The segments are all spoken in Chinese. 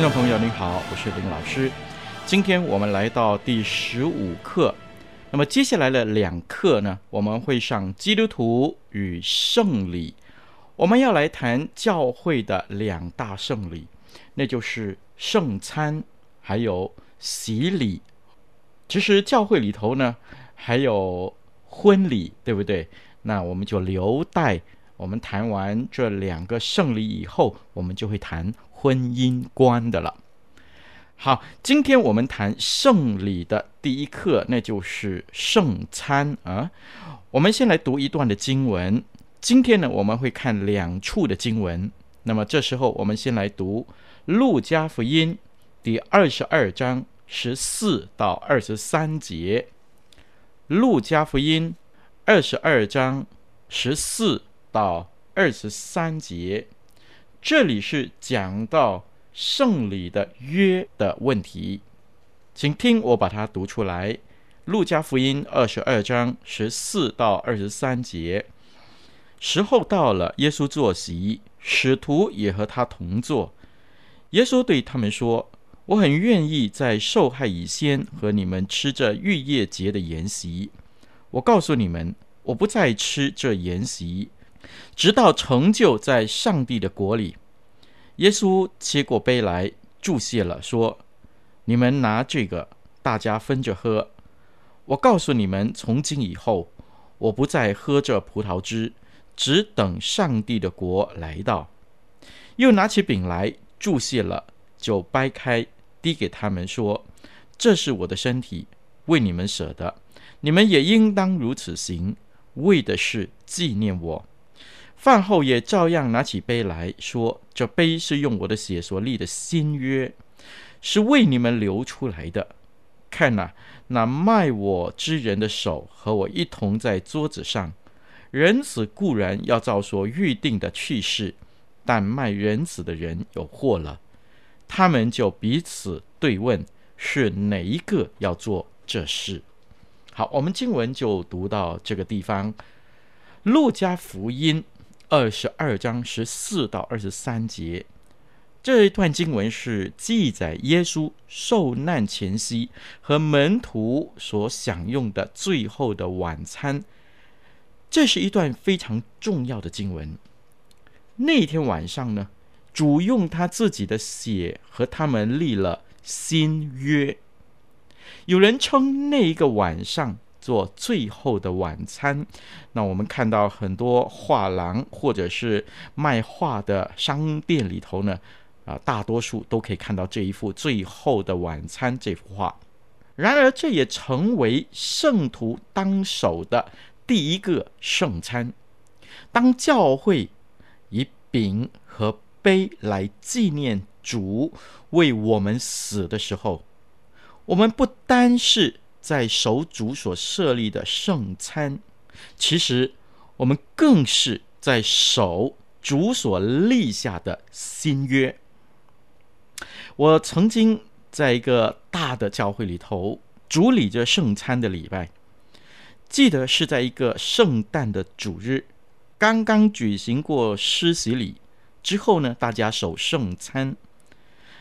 听众朋友，您好，我是林老师。今天我们来到第十五课，那么接下来的两课呢，我们会上基督徒与圣礼。我们要来谈教会的两大圣礼，那就是圣餐还有洗礼。其实教会里头呢，还有婚礼，对不对？那我们就留待我们谈完这两个圣礼以后，我们就会谈。婚姻观的了。好，今天我们谈圣礼的第一课，那就是圣餐啊。我们先来读一段的经文。今天呢，我们会看两处的经文。那么这时候，我们先来读《路加福音》第二十二章十四到二十三节。《路加福音》二十二章十四到二十三节。这里是讲到圣礼的约的问题，请听我把它读出来。路加福音二十二章十四到二十三节，时候到了，耶稣坐席，使徒也和他同坐。耶稣对他们说：“我很愿意在受害以先和你们吃这逾越节的筵席。我告诉你们，我不再吃这筵席。”直到成就在上帝的国里，耶稣接过杯来，祝谢了，说：“你们拿这个，大家分着喝。我告诉你们，从今以后，我不再喝这葡萄汁，只等上帝的国来到。”又拿起饼来，祝谢了，就掰开，递给他们说：“这是我的身体，为你们舍的，你们也应当如此行，为的是纪念我。”饭后也照样拿起杯来说：“这杯是用我的血所立的新约，是为你们流出来的。看呐，那卖我之人的手和我一同在桌子上。人子固然要照所预定的去世，但卖人子的人有祸了。他们就彼此对问，是哪一个要做这事？”好，我们经文就读到这个地方，《路加福音》。二十二章十四到二十三节，这一段经文是记载耶稣受难前夕和门徒所享用的最后的晚餐。这是一段非常重要的经文。那天晚上呢，主用他自己的血和他们立了新约。有人称那一个晚上，做最后的晚餐，那我们看到很多画廊或者是卖画的商店里头呢，啊，大多数都可以看到这一幅《最后的晚餐》这幅画。然而，这也成为圣徒当守的第一个圣餐。当教会以饼和杯来纪念主为我们死的时候，我们不单是在守主所设立的圣餐，其实我们更是在守主所立下的新约。我曾经在一个大的教会里头主理着圣餐的礼拜，记得是在一个圣诞的主日，刚刚举行过施洗礼之后呢，大家守圣餐。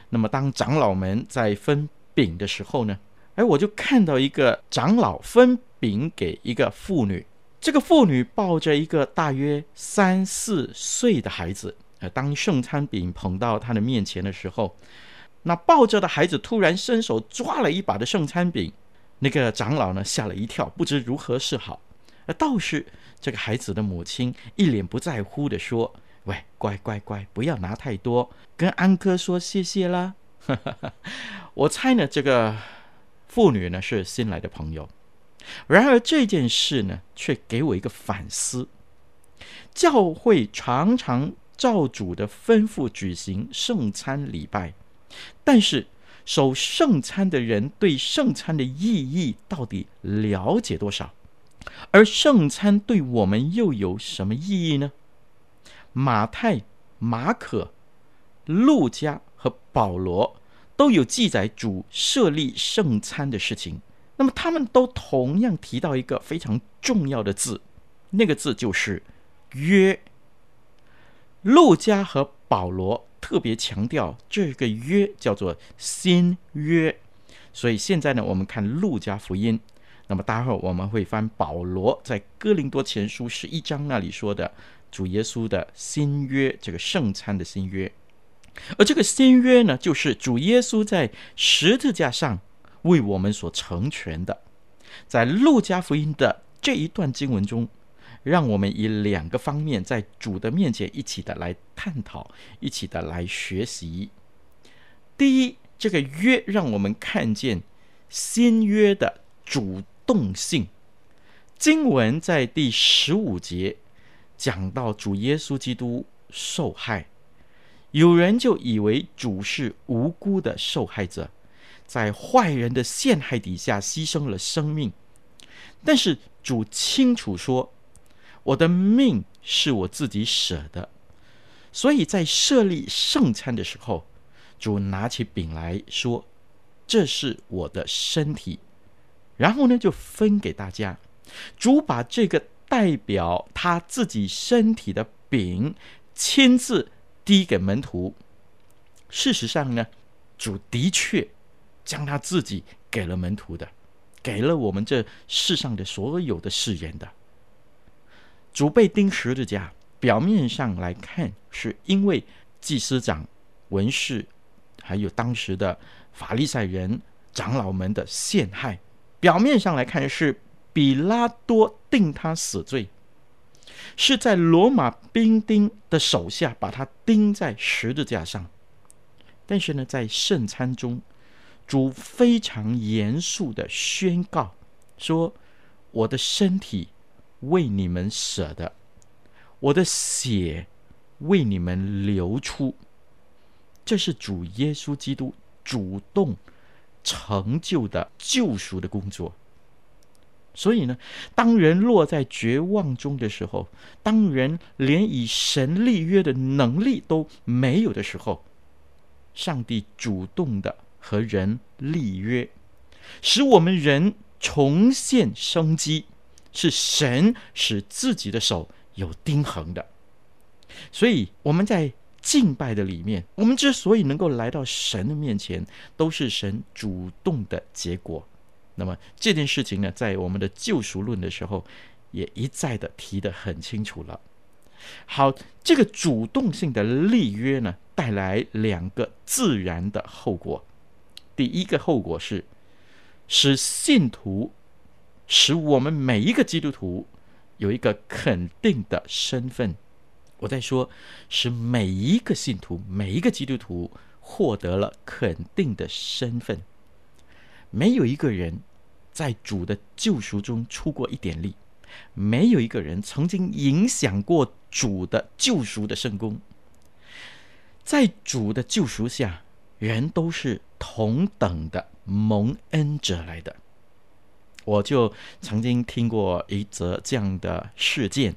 那么当长老们在分饼的时候呢，哎，我就看到一个长老分饼给一个妇女，这个妇女抱着一个大约三四岁的孩子，呃，当圣餐饼捧到他的面前的时候，那抱着的孩子突然伸手抓了一把的圣餐饼，那个长老呢吓了一跳，不知如何是好。而倒是这个孩子的母亲一脸不在乎地说：“喂，乖乖乖，不要拿太多，跟安哥说谢谢啦。”我猜呢，这个妇女呢是新来的朋友。然而这件事呢，却给我一个反思：教会常常。照主的吩咐举行圣餐礼拜，但是守圣餐的人对圣餐的意义到底了解多少？而圣餐对我们又有什么意义呢？马太、马可、路加和保罗都有记载主设立圣餐的事情，那么他们都同样提到一个非常重要的字，那个字就是“约”。路加和保罗特别强调这个约叫做新约，所以现在呢，我们看路加福音。那么待会儿我们会翻保罗在哥林多前书十一章那里说的主耶稣的新约，这个圣餐的新约。而这个新约呢，就是主耶稣在十字架上为我们所成全的。在路加福音的这一段经文中。让我们以两个方面在主的面前一起的来探讨，一起的来学习。第一，这个约让我们看见新约的主动性。经文在第十五节讲到主耶稣基督受害，有人就以为主是无辜的受害者，在坏人的陷害底下牺牲了生命。但是主清楚说。我的命是我自己舍的，所以在设立圣餐的时候，主拿起饼来说：“这是我的身体。”然后呢，就分给大家。主把这个代表他自己身体的饼亲自递给门徒。事实上呢，主的确将他自己给了门徒的，给了我们这世上的所有的世人的。主被钉十字架，表面上来看，是因为祭司长、文士，还有当时的法利赛人长老们的陷害。表面上来看，是比拉多定他死罪，是在罗马兵丁的手下把他钉在十字架上。但是呢，在圣餐中，主非常严肃地宣告说：“我的身体。”为你们舍的，我的血为你们流出，这是主耶稣基督主动成就的救赎的工作。所以呢，当人落在绝望中的时候，当人连以神立约的能力都没有的时候，上帝主动的和人立约，使我们人重现生机。是神使自己的手有钉痕的，所以我们在敬拜的里面，我们之所以能够来到神的面前，都是神主动的结果。那么这件事情呢，在我们的救赎论的时候，也一再的提得很清楚了。好，这个主动性的立约呢，带来两个自然的后果。第一个后果是使信徒。使我们每一个基督徒有一个肯定的身份。我在说，使每一个信徒、每一个基督徒获得了肯定的身份。没有一个人在主的救赎中出过一点力，没有一个人曾经影响过主的救赎的圣工。在主的救赎下，人都是同等的蒙恩者来的。我就曾经听过一则这样的事件，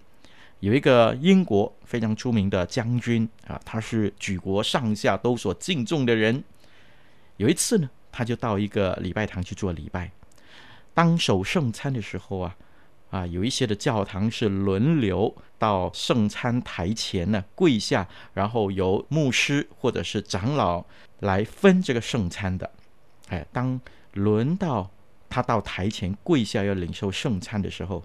有一个英国非常出名的将军啊，他是举国上下都所敬重的人。有一次呢，他就到一个礼拜堂去做礼拜。当守圣餐的时候啊，啊，有一些的教堂是轮流到圣餐台前呢跪下，然后由牧师或者是长老来分这个圣餐的。哎，当轮到。他到台前跪下要领受圣餐的时候，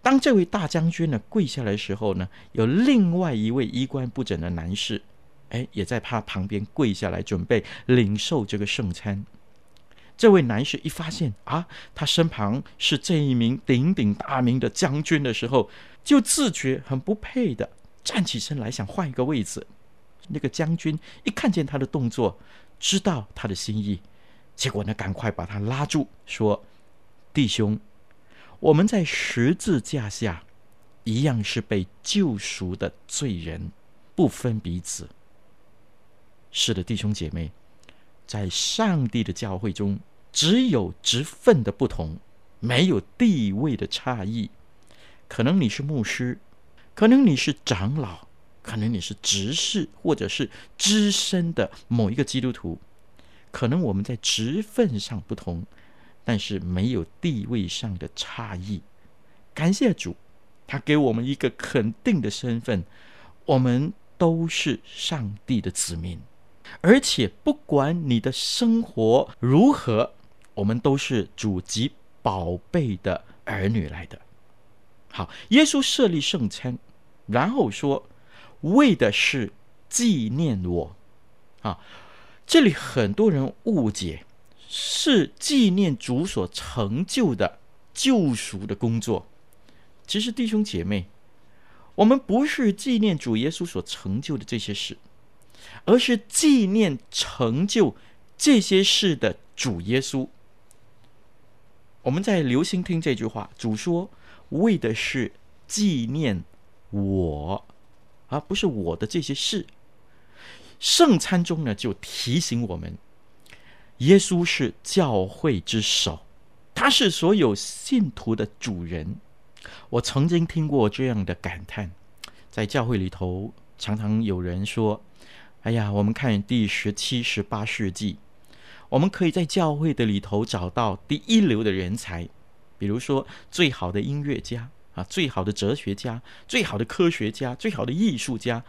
当这位大将军呢跪下来的时候呢，有另外一位衣冠不整的男士，哎，也在他旁边跪下来准备领受这个圣餐。这位男士一发现啊，他身旁是这一名鼎鼎大名的将军的时候，就自觉很不配的站起身来，想换一个位置。那个将军一看见他的动作，知道他的心意，结果呢，赶快把他拉住，说：“弟兄，我们在十字架下一样是被救赎的罪人，不分彼此。”是的，弟兄姐妹。在上帝的教会中，只有职分的不同，没有地位的差异。可能你是牧师，可能你是长老，可能你是执事，或者是资深的某一个基督徒。可能我们在职分上不同，但是没有地位上的差异。感谢主，他给我们一个肯定的身份，我们都是上帝的子民。而且，不管你的生活如何，我们都是主极宝贝的儿女来的。好，耶稣设立圣餐，然后说，为的是纪念我。啊，这里很多人误解，是纪念主所成就的救赎的工作。其实，弟兄姐妹，我们不是纪念主耶稣所成就的这些事。而是纪念成就这些事的主耶稣。我们在留心听这句话，主说为的是纪念我，而不是我的这些事。圣餐中呢，就提醒我们，耶稣是教会之首，他是所有信徒的主人。我曾经听过这样的感叹，在教会里头，常常有人说。哎呀，我们看第十七、十八世纪，我们可以在教会的里头找到第一流的人才，比如说最好的音乐家啊，最好的哲学家，最好的科学家，最好的艺术家。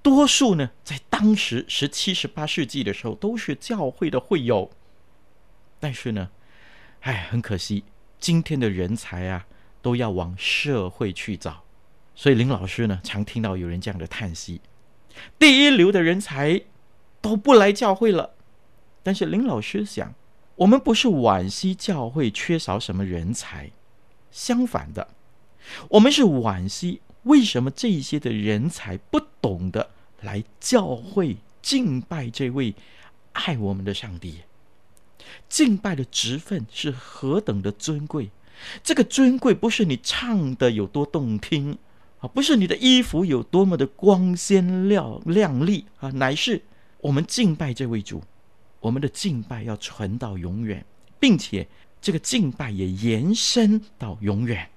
多数呢，在当时十七、十八世纪的时候，都是教会的会友。但是呢，哎，很可惜，今天的人才啊，都要往社会去找。所以林老师呢，常听到有人这样的叹息。第一流的人才都不来教会了，但是林老师想，我们不是惋惜教会缺少什么人才，相反的，我们是惋惜为什么这些的人才不懂得来教会敬拜这位爱我们的上帝。敬拜的职分是何等的尊贵，这个尊贵不是你唱的有多动听。啊，不是你的衣服有多么的光鲜亮亮丽啊，乃是我们敬拜这位主，我们的敬拜要传到永远，并且这个敬拜也延伸到永远。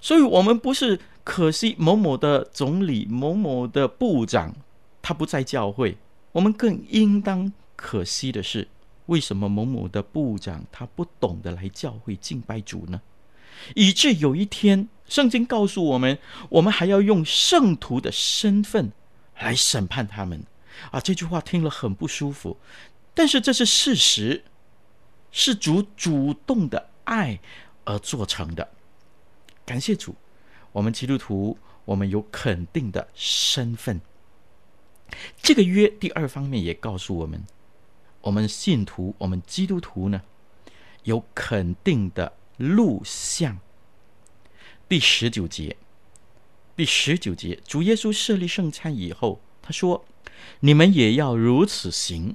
所以，我们不是可惜某某的总理、某某的部长他不在教会，我们更应当可惜的是，为什么某某的部长他不懂得来教会敬拜主呢？以致有一天，圣经告诉我们，我们还要用圣徒的身份来审判他们。啊，这句话听了很不舒服，但是这是事实，是主主动的爱而做成的。感谢主，我们基督徒，我们有肯定的身份。这个约第二方面也告诉我们，我们信徒，我们基督徒呢，有肯定的。录像第十九节，第十九节，主耶稣设立圣餐以后，他说：“你们也要如此行。”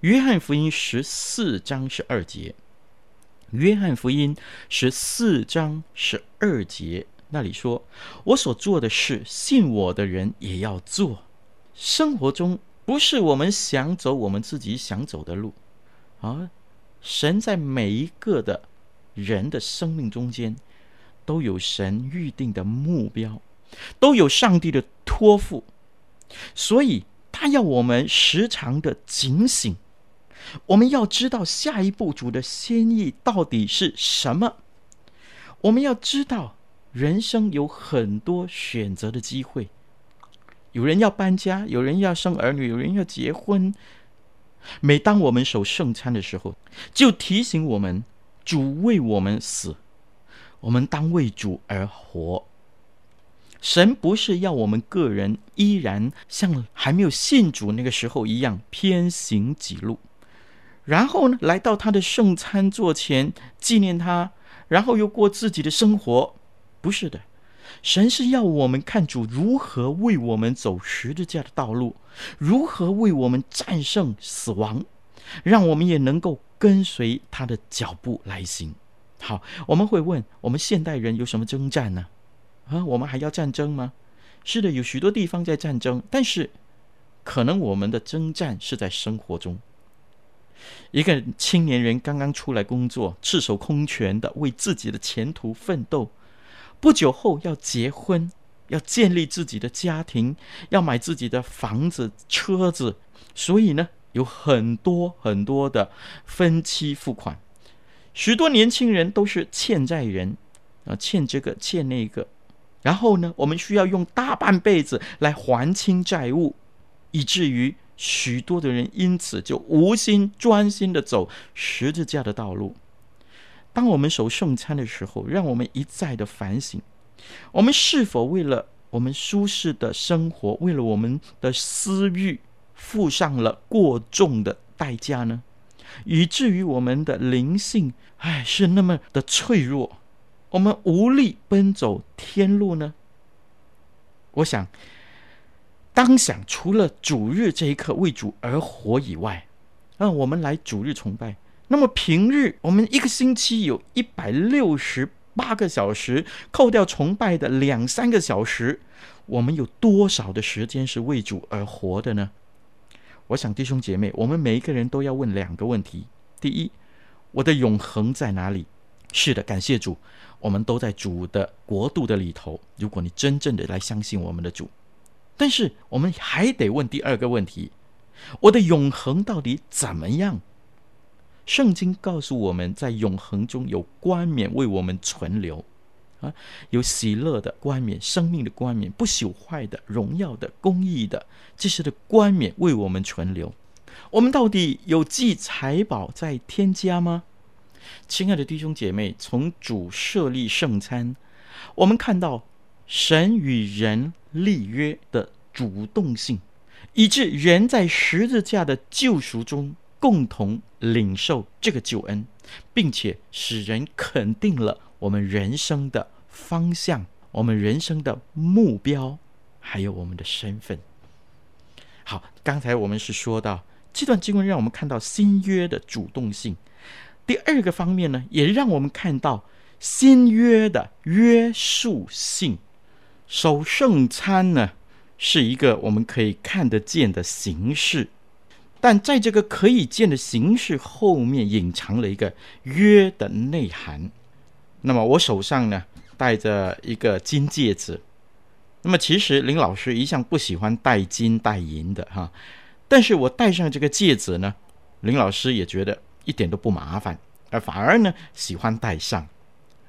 约翰福音十四章十二节，约翰福音十四章十二节那里说：“我所做的事，信我的人也要做。”生活中不是我们想走我们自己想走的路，啊，神在每一个的。人的生命中间，都有神预定的目标，都有上帝的托付，所以他要我们时常的警醒。我们要知道下一步主的心意到底是什么。我们要知道，人生有很多选择的机会。有人要搬家，有人要生儿女，有人要结婚。每当我们守圣餐的时候，就提醒我们。主为我们死，我们当为主而活。神不是要我们个人依然像还没有信主那个时候一样偏行己路，然后呢，来到他的圣餐座前纪念他，然后又过自己的生活。不是的，神是要我们看主如何为我们走十字架的道路，如何为我们战胜死亡，让我们也能够跟随他的脚步来行。好，我们会问：我们现代人有什么征战呢？啊，我们还要战争吗？是的，有许多地方在战争，但是可能我们的征战是在生活中。一个青年人刚刚出来工作，赤手空拳的为自己的前途奋斗，不久后要结婚，要建立自己的家庭，要买自己的房子、车子，所以呢，有很多很多的分期付款。许多年轻人都是欠债人啊，欠这个欠那个。然后呢，我们需要用大半辈子来还清债务，以至于许多的人因此就无心专心的走十字架的道路。当我们守圣餐的时候，让我们一再的反省：我们是否为了我们舒适的生活，为了我们的私欲，付上了过重的代价呢？以至于我们的灵性，唉，是那么的脆弱。我们无力奔走天路呢？我想，当想除了主日这一刻为主而活以外，让我们来主日崇拜。那么平日我们一个星期有一百六十八个小时，扣掉崇拜的两三个小时，我们有多少的时间是为主而活的呢？我想弟兄姐妹，我们每一个人都要问两个问题：第一，我的永恒在哪里？是的，感谢主，我们都在主的国度的里头。如果你真正的来相信我们的主，但是我们还得问第二个问题：我的永恒到底怎么样？圣经告诉我们在永恒中有冠冕为我们存留，啊，有喜乐的冠冕、生命的冠冕、不朽坏的、荣耀的、公义的这些的冠冕为我们存留。我们到底有积财宝在天家吗？亲爱的弟兄姐妹，从主设立圣餐，我们看到神与人立约的主动性，以致人在十字架的救赎中共同领受这个救恩，并且使人肯定了我们人生的方向、我们人生的目标，还有我们的身份。好，刚才我们是说到这段经文，让我们看到新约的主动性。第二个方面呢，也让我们看到新约的约束性。守圣餐呢，是一个我们可以看得见的形式，但在这个可以见的形式后面，隐藏了一个约的内涵。那么我手上呢，戴着一个金戒指。那么其实林老师一向不喜欢戴金戴银的哈，但是我戴上这个戒指呢，林老师也觉得。一点都不麻烦，而反而呢，喜欢戴上。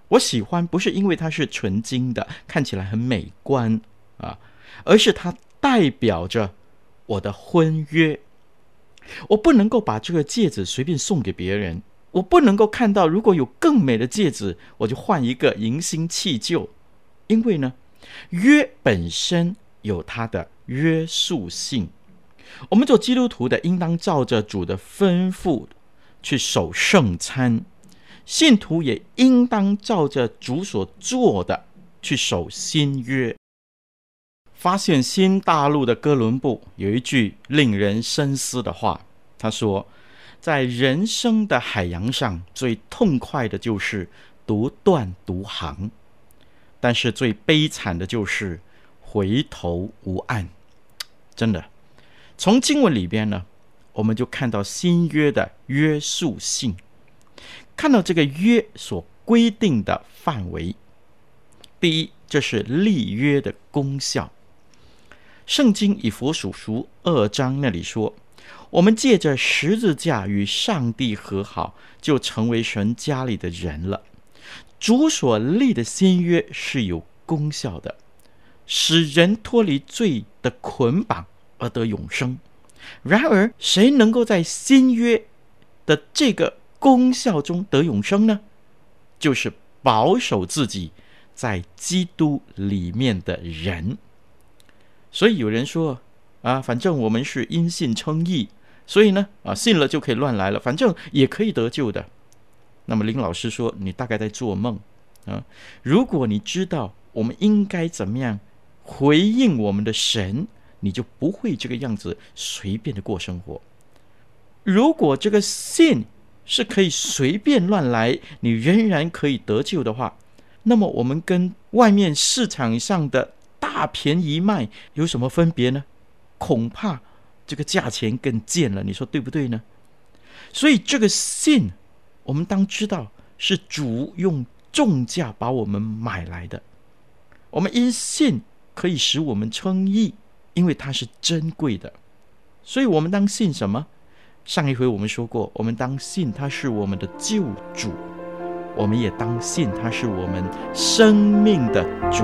我喜欢不是因为它是纯金的，看起来很美观啊，而是它代表着我的婚约。我不能够把这个戒指随便送给别人，我不能够看到如果有更美的戒指，我就换一个迎新弃旧。因为呢，约本身有它的约束性。我们做基督徒的，应当照着主的吩咐。去守圣餐，信徒也应当照着主所做的去守新约。发现新大陆的哥伦布有一句令人深思的话，他说：“在人生的海洋上，最痛快的就是独断独行，但是最悲惨的就是回头无岸。”真的，从经文里边呢。我们就看到新约的约束性，看到这个约所规定的范围。第一，这是立约的功效。圣经以弗所书二章那里说：“我们借着十字架与上帝和好，就成为神家里的人了。”主所立的新约是有功效的，使人脱离罪的捆绑而得永生。然而，谁能够在新约的这个功效中得永生呢？就是保守自己在基督里面的人。所以有人说啊，反正我们是因信称义，所以呢啊，信了就可以乱来了，反正也可以得救的。那么林老师说，你大概在做梦啊！如果你知道我们应该怎么样回应我们的神，你就不会这个样子随便的过生活。如果这个信是可以随便乱来，你仍然可以得救的话，那么我们跟外面市场上的大便宜卖有什么分别呢？恐怕这个价钱更贱了，你说对不对呢？所以这个信，我们当知道是主用重价把我们买来的。我们因信可以使我们称义，因为它是珍贵的。所以我们当信什么？上一回我们说过，我们当信他是我们的救主，我们也当信他是我们生命的主。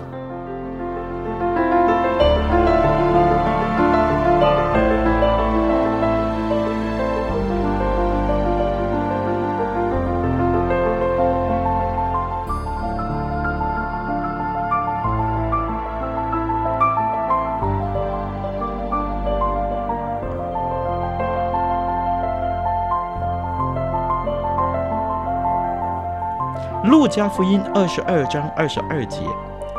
加福音二十二章二十二节，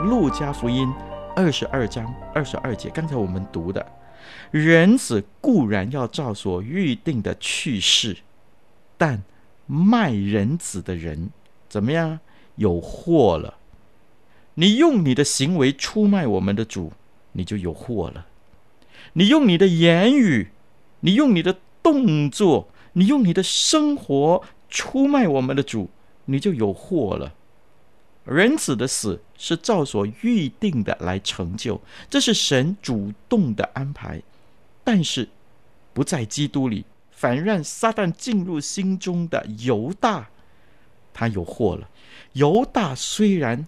路加福音二十二章二十二节，刚才我们读的，人子固然要照所预定的去世，但卖人子的人怎么样？有祸了！你用你的行为出卖我们的主，你就有祸了；你用你的言语，你用你的动作，你用你的生活出卖我们的主。你就有祸了。人子的死是照所预定的来成就，这是神主动的安排。但是不在基督里，反让撒旦进入心中的犹大，他有祸了。犹大虽然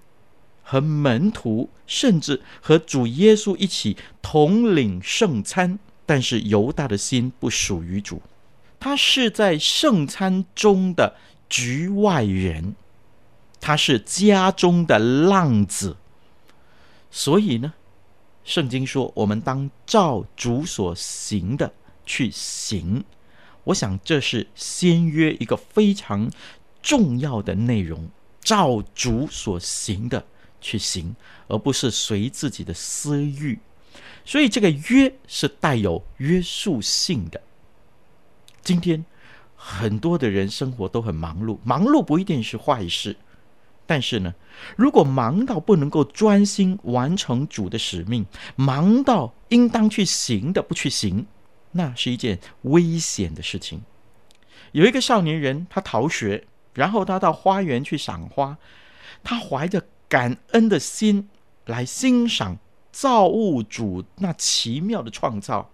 和门徒，甚至和主耶稣一起同领圣餐，但是犹大的心不属于主，他是在圣餐中的。局外人，他是家中的浪子，所以呢，圣经说我们当照主所行的去行。我想这是新约一个非常重要的内容，照主所行的去行，而不是随自己的私欲。所以这个约是带有约束性的。今天。很多的人生活都很忙碌，忙碌不一定是坏事，但是呢，如果忙到不能够专心完成主的使命，忙到应当去行的不去行，那是一件危险的事情。有一个少年人，他逃学，然后他到花园去赏花，他怀着感恩的心来欣赏造物主那奇妙的创造，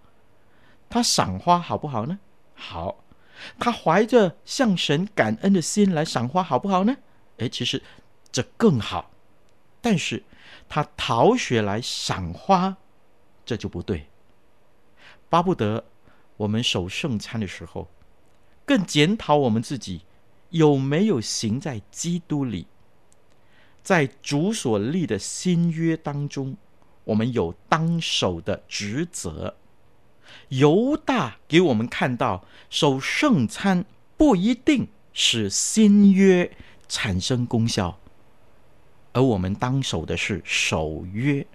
他赏花好不好呢？好。他怀着向神感恩的心来赏花，好不好呢？诶，其实这更好。但是他逃学来赏花，这就不对。巴不得我们守圣餐的时候，更检讨我们自己有没有行在基督里，在主所立的新约当中，我们有当守的职责。犹大给我们看到，守圣餐不一定使新约产生功效，而我们当守的是守约。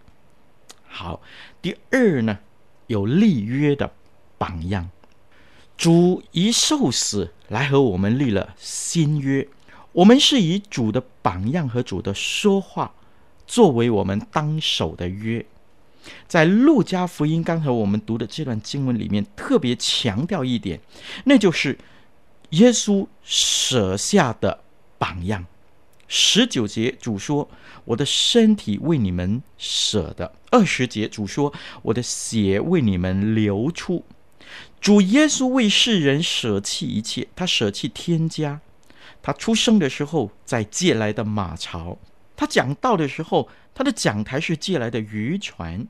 好，第二呢，有立约的榜样。主以受死来和我们立了新约，我们是以主的榜样和主的说话作为我们当守的约。在路加福音刚才我们读的这段经文里面，特别强调一点，那就是耶稣舍下的榜样。十九节主说：“我的身体为你们舍的。”二十节主说：“我的血为你们流出。”主耶稣为世人舍弃一切，他舍弃天家。他出生的时候在借来的马槽，他讲道的时候，他的讲台是借来的渔船，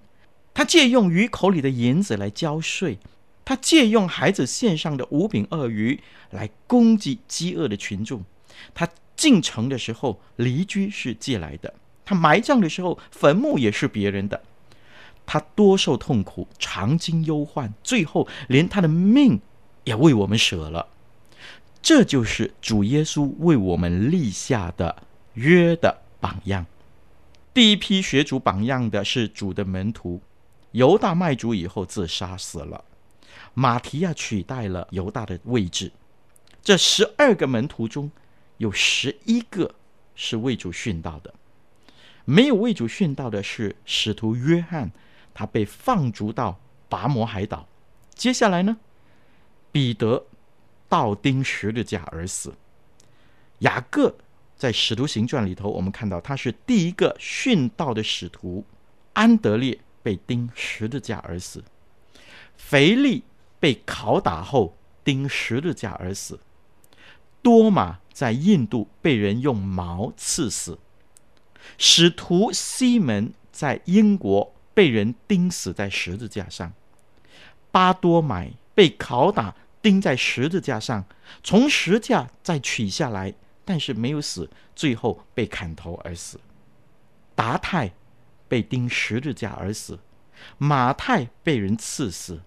他借用鱼口里的银子来交税，他借用孩子献上的五饼二鱼来供给饥饿的群众。他进城的时候，骊駒是借来的；他埋葬的时候，坟墓也是别人的。他多受痛苦，常经忧患，最后连他的命也为我们舍了。这就是主耶稣为我们立下的约的榜样。第一批学主榜样的是主的门徒，犹大卖主以后自杀死了，马提亚取代了犹大的位置。这十二个门徒中有十一个是为主殉道的，没有为主殉道的是使徒约翰，他被放逐到拔摩海岛。接下来呢，彼得。倒钉十字架而死。雅各在《使徒行传》里头，我们看到他是第一个殉道的使徒。安德烈被钉十字架而死。腓力被拷打后钉十字架而死。多马在印度被人用矛刺死。使徒西门在英国被人钉死在十字架上。巴多买被拷打。钉在十字架上，从十字架再取下来，但是没有死，最后被砍头而死。达太被钉十字架而死，马太被人刺死，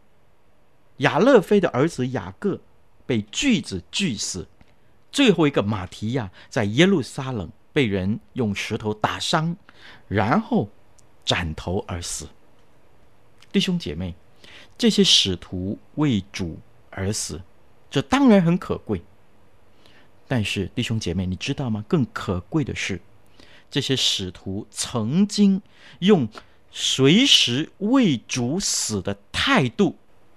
亚勒菲的儿子雅各被锯子锯死，最后一个马提亚在耶路撒冷被人用石头打伤，然后斩头而死。弟兄姐妹，这些使徒为主。而死，这当然很可贵。但是弟兄姐妹，你知道吗？更可贵的是，这些使徒曾经用随时为主死的态度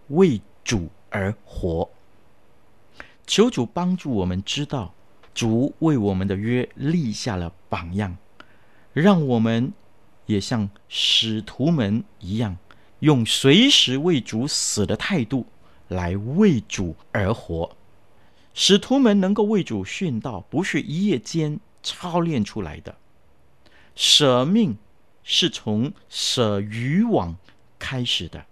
为主而活。求主帮助我们知道，主为我们的约立下了榜样，让我们也像使徒们一样，用随时为主死的态度。来为主而活，使徒们能够为主殉道，不是一夜间操练出来的。舍命是从舍渔网开始的。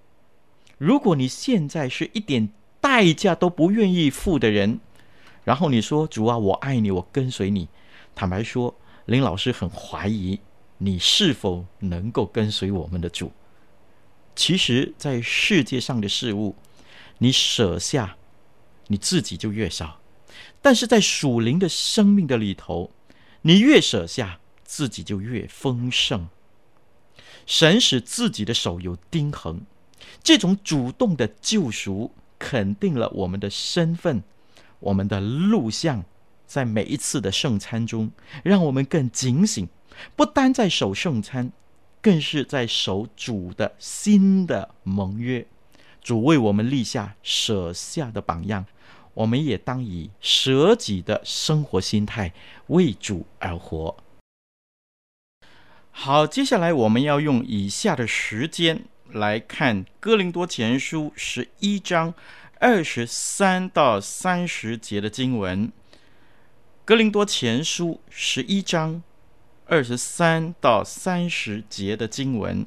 如果你现在是一点代价都不愿意付的人，然后你说：“主啊，我爱你，我跟随你。”坦白说，林老师很怀疑你是否能够跟随我们的主。其实，在世界上的事物。你舍下，你自己就越少；但是在属灵的生命的里头，你越舍下，自己就越丰盛。神使自己的手有钉痕，这种主动的救赎，肯定了我们的身份，我们的录像，在每一次的圣餐中，让我们更警醒，不单在守圣餐，更是在守主的新的盟约。主为我们立下舍下的榜样，我们也当以舍己的生活心态为主而活。好，接下来我们要用以下的时间来看《哥林多前书》十一章二十三到三十节的经文。《哥林多前书》十一章二十三到三十节的经文，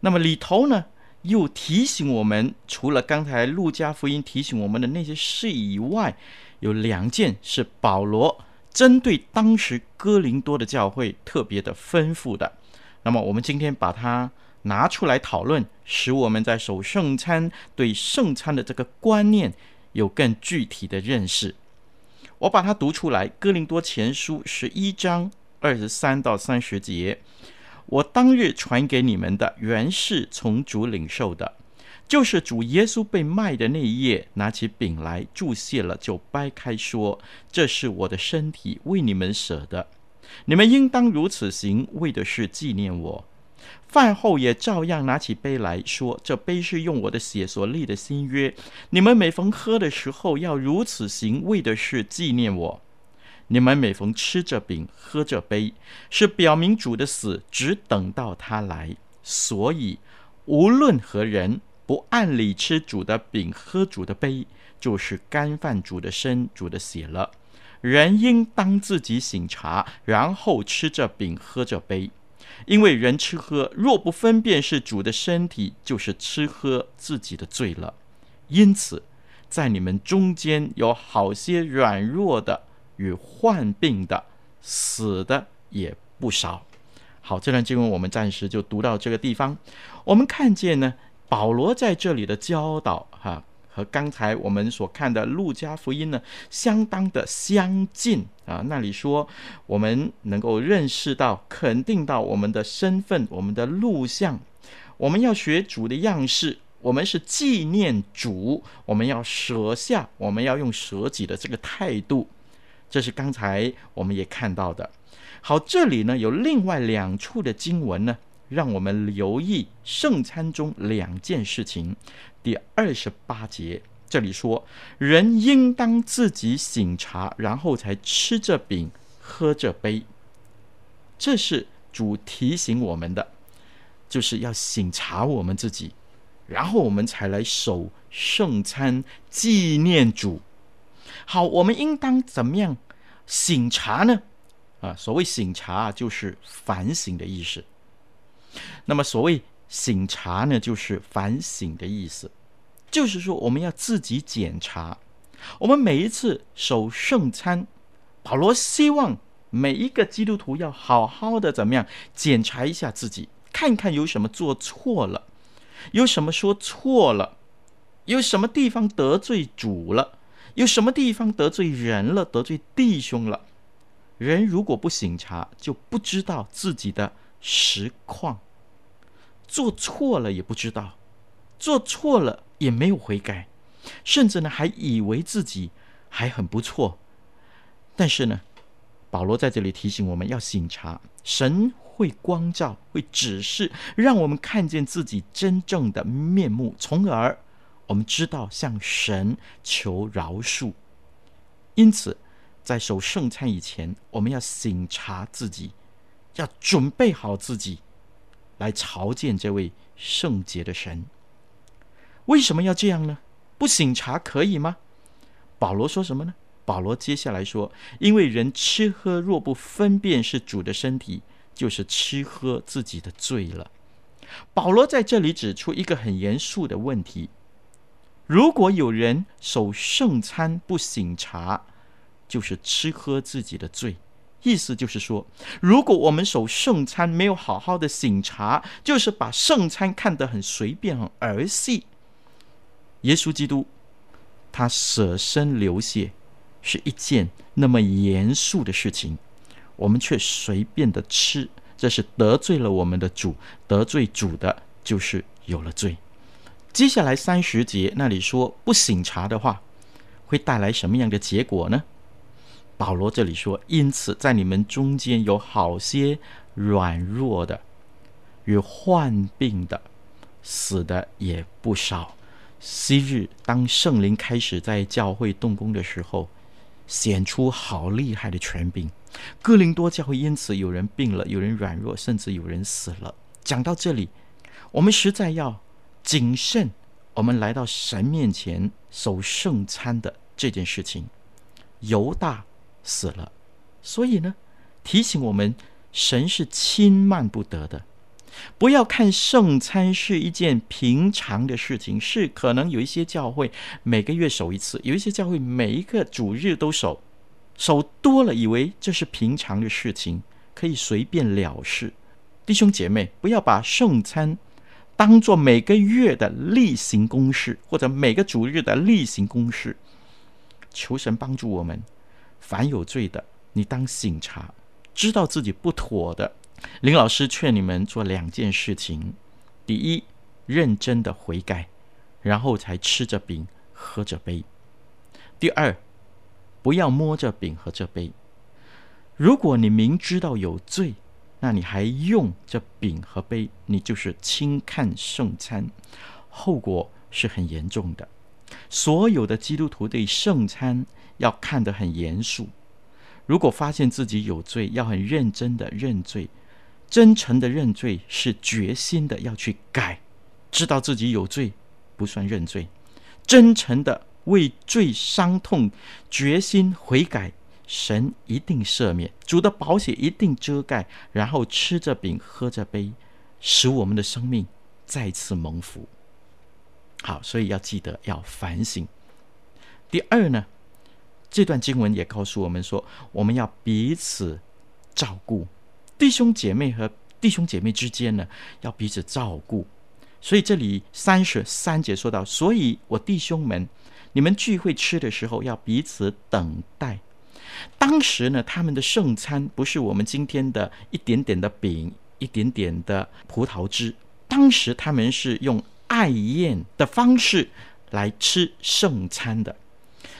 那么里头呢，又提醒我们，除了刚才路加福音提醒我们的那些事以外，有两件是保罗针对当时哥林多的教会特别的丰富的。那么，我们今天把它拿出来讨论，使我们在守圣餐对圣餐的这个观念有更具体的认识。我把它读出来，《哥林多前书》十一章二十三到三十节。我当日传给你们的，原是从主领受的，就是主耶稣被卖的那一夜，拿起饼来，祝谢了，就掰开说：“这是我的身体，为你们舍的，你们应当如此行，为的是纪念我。饭后也照样拿起杯来说：“这杯是用我的血所立的新约。你们每逢喝的时候，要如此行，为的是纪念我。你们每逢吃这饼、喝这杯，是表明主的死，只等到他来。所以，无论何人不按理吃主的饼、喝主的杯，就是干饭主的身、主的血了。人应当自己醒茶，然后吃着饼、喝着杯。”因为人吃喝若不分辨是主的身体，就是吃喝自己的罪了。因此，在你们中间有好些软弱的与患病的，死的也不少。好，这段经文我们暂时就读到这个地方。我们看见呢，保罗在这里的教导，哈。和刚才我们所看的路加福音呢，相当的相近啊。那里说，我们能够认识到、肯定到我们的身份、我们的路向。我们要学主的样式，我们是纪念主，我们要舍下，我们要用舍己的这个态度。这是刚才我们也看到的。好，这里呢有另外两处的经文呢，让我们留意圣餐中两件事情。第二十八节，这里说：“人应当自己省察，然后才吃这饼、喝这杯。”这是主提醒我们的，就是要省察我们自己，然后我们才来守圣餐，纪念主。好，我们应当怎么样省察呢？啊，所谓省察就是反省的意思。那么所谓省察呢，就是反省的意思。就是说，我们要自己检查。我们每一次守圣餐，保罗希望每一个基督徒要好好的怎么样检查一下自己，看看有什么做错了，有什么说错了，有什么地方得罪主了，有什么地方得罪人了，得罪弟兄了。人如果不醒察，就不知道自己的实况，做错了也不知道，做错了。也没有悔改，甚至呢还以为自己还很不错。但是呢，保罗在这里提醒我们要省察，神会光照，会指示，让我们看见自己真正的面目，从而我们知道向神求饶恕。因此，在守圣餐以前，我们要省察自己，要准备好自己，来朝见这位圣洁的神。为什么要这样呢？不省察可以吗？保罗说什么呢？保罗接下来说：“因为人吃喝若不分辨是主的身体，就是吃喝自己的罪了。”保罗在这里指出一个很严肃的问题：如果有人守圣餐不省察，就是吃喝自己的罪。意思就是说，如果我们守圣餐没有好好的省察，就是把圣餐看得很随便、很儿戏。耶稣基督，他舍身流血是一件那么严肃的事情，我们却随便的吃，这是得罪了我们的主，得罪主的就是有了罪。接下来三十节那里说，不省察的话，会带来什么样的结果呢？保罗这里说，因此在你们中间有好些软弱的与患病的，死的也不少。昔日当圣灵开始在教会动工的时候，显出好厉害的权柄。哥林多教会因此有人病了，有人软弱，甚至有人死了。讲到这里，我们实在要谨慎。我们来到神面前守圣餐的这件事情，犹大死了，所以呢，提醒我们，神是轻慢不得的。不要看圣餐是一件平常的事情，是可能有一些教会每个月守一次，有一些教会每一个主日都守，守多了以为这是平常的事情，可以随便了事。弟兄姐妹，不要把圣餐当做每个月的例行公事，或者每个主日的例行公事。求神帮助我们，凡有罪的，你当醒察，知道自己不妥的。林老师劝你们做两件事情：第一，认真的悔改，然后才吃着饼、喝着杯；第二，不要摸着饼和这杯。如果你明知道有罪，那你还用这饼和杯，你就是轻看圣餐，后果是很严重的。所有的基督徒对圣餐要看得很严肃。如果发现自己有罪，要很认真的认罪，真诚的认罪是决心的要去改。知道自己有罪，不算认罪，真诚的为罪伤痛，决心悔改，神一定赦免，主的宝血一定遮盖，然后吃着饼，喝着杯，使我们的生命再次蒙福。好，所以要记得要反省。第二呢？这段经文也告诉我们说，我们要彼此照顾，弟兄姐妹和弟兄姐妹之间呢，要彼此照顾。所以这里三十三节说到，所以我弟兄们，你们聚会吃的时候要彼此等待。当时呢，他们的圣餐不是我们今天的一点点的饼，一点点的葡萄汁。当时他们是用爱宴的方式来吃圣餐的，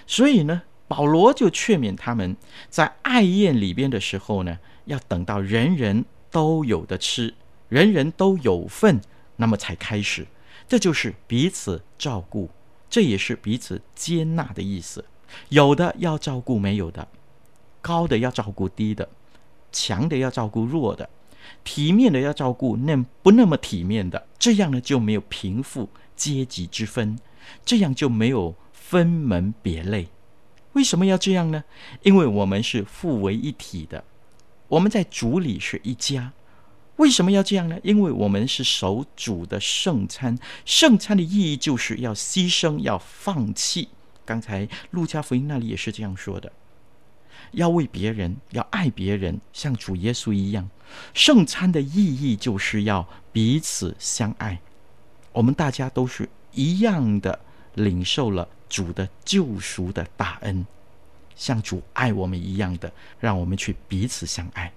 所以呢。保罗就劝勉他们，在爱宴里边的时候呢，要等到人人都有的吃，人人都有份，那么才开始。这就是彼此照顾，这也是彼此接纳的意思。有的要照顾没有的，高的要照顾低的，强的要照顾弱的，体面的要照顾那不那么体面的。这样呢，就没有贫富阶级之分，这样就没有分门别类。为什么要这样呢？因为我们是互为一体的，我们在主里是一家。为什么要这样呢？因为我们是守主的圣餐，圣餐的意义就是要牺牲，要放弃。刚才路加福音那里也是这样说的：要为别人，要爱别人，像主耶稣一样。圣餐的意义就是要彼此相爱，我们大家都是一样的，领受了。主的救赎的大恩，像主爱我们一样的，让我们去彼此相爱。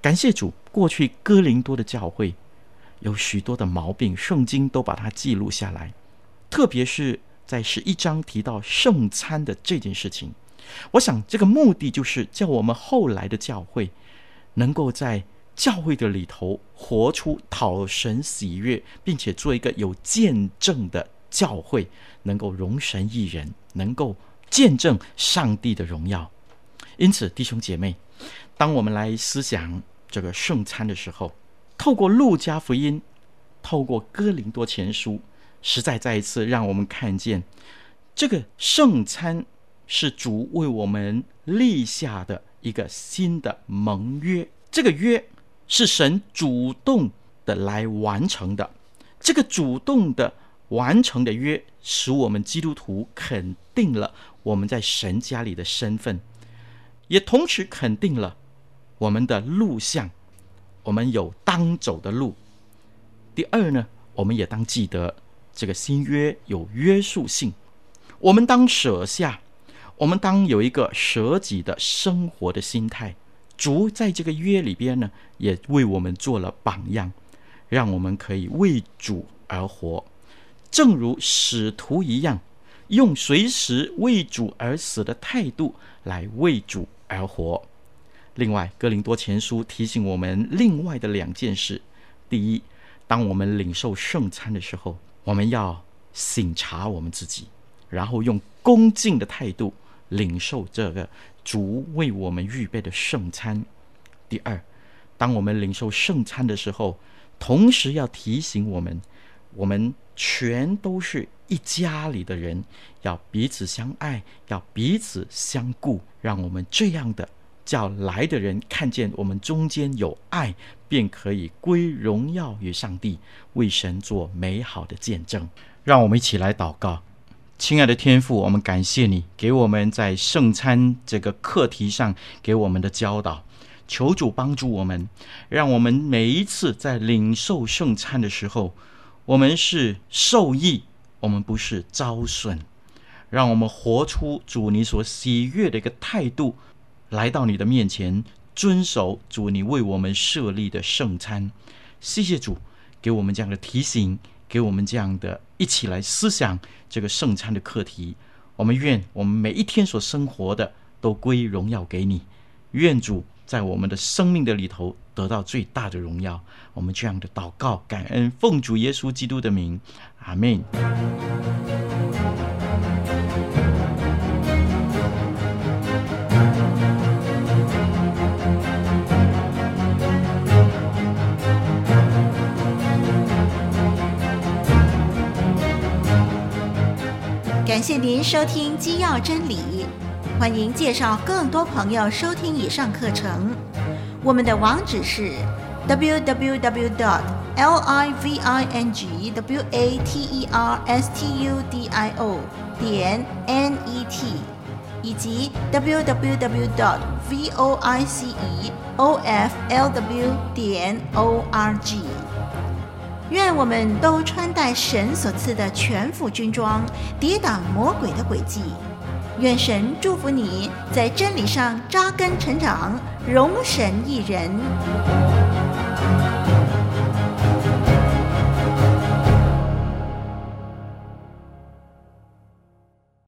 感谢主，过去哥林多的教会有许多的毛病，圣经都把它记录下来。特别是在十一章提到圣餐的这件事情，我想这个目的就是叫我们后来的教会能够在教会的里头活出讨神喜悦，并且做一个有见证的。教会能够容神一人，能够见证上帝的荣耀。因此，弟兄姐妹，当我们来思想这个圣餐的时候，透过路加福音，透过哥林多前书，实在再一次让我们看见，这个圣餐是主为我们立下的一个新的盟约。这个约是神主动的来完成的，这个主动的。完成的约，使我们基督徒肯定了我们在神家里的身份，也同时肯定了我们的路向，我们有当走的路。第二呢，我们也当记得这个新约有约束性，我们当舍下，我们当有一个舍己的生活的心态。主在这个约里边呢，也为我们做了榜样，让我们可以为主而活。正如使徒一样，用随时为主而死的态度来为主而活。另外，哥林多前书提醒我们另外的两件事：第一，当我们领受圣餐的时候，我们要省察我们自己，然后用恭敬的态度领受这个主为我们预备的圣餐；第二，当我们领受圣餐的时候，同时要提醒我们，我们。全都是一家里的人，要彼此相爱，要彼此相顾，让我们这样的叫来的人看见我们中间有爱，便可以归荣耀于上帝，为神做美好的见证。让我们一起来祷告，亲爱的天父，我们感谢你给我们在圣餐这个课题上给我们的教导，求主帮助我们，让我们每一次在领受圣餐的时候。我们是受益，我们不是遭损。让我们活出主你所喜悦的一个态度，来到你的面前，遵守主你为我们设立的圣餐。谢谢主，给我们这样的提醒，给我们这样的一起来思想这个圣餐的课题。我们愿我们每一天所生活的都归荣耀给你。愿主在我们的生命的里头得到最大的荣耀。我们这样的祷告、感恩，奉主耶稣基督的名，阿门。感谢您收听《基要真理》，欢迎介绍更多朋友收听以上课程。我们的网址是 www.dot.livingwaterstudio 点 net，以及 www.dot.voiceoflw 点 org。愿我们都穿戴神所赐的全副军装，抵挡魔鬼的诡计。愿神祝福你在真理上扎根成长，荣神益人。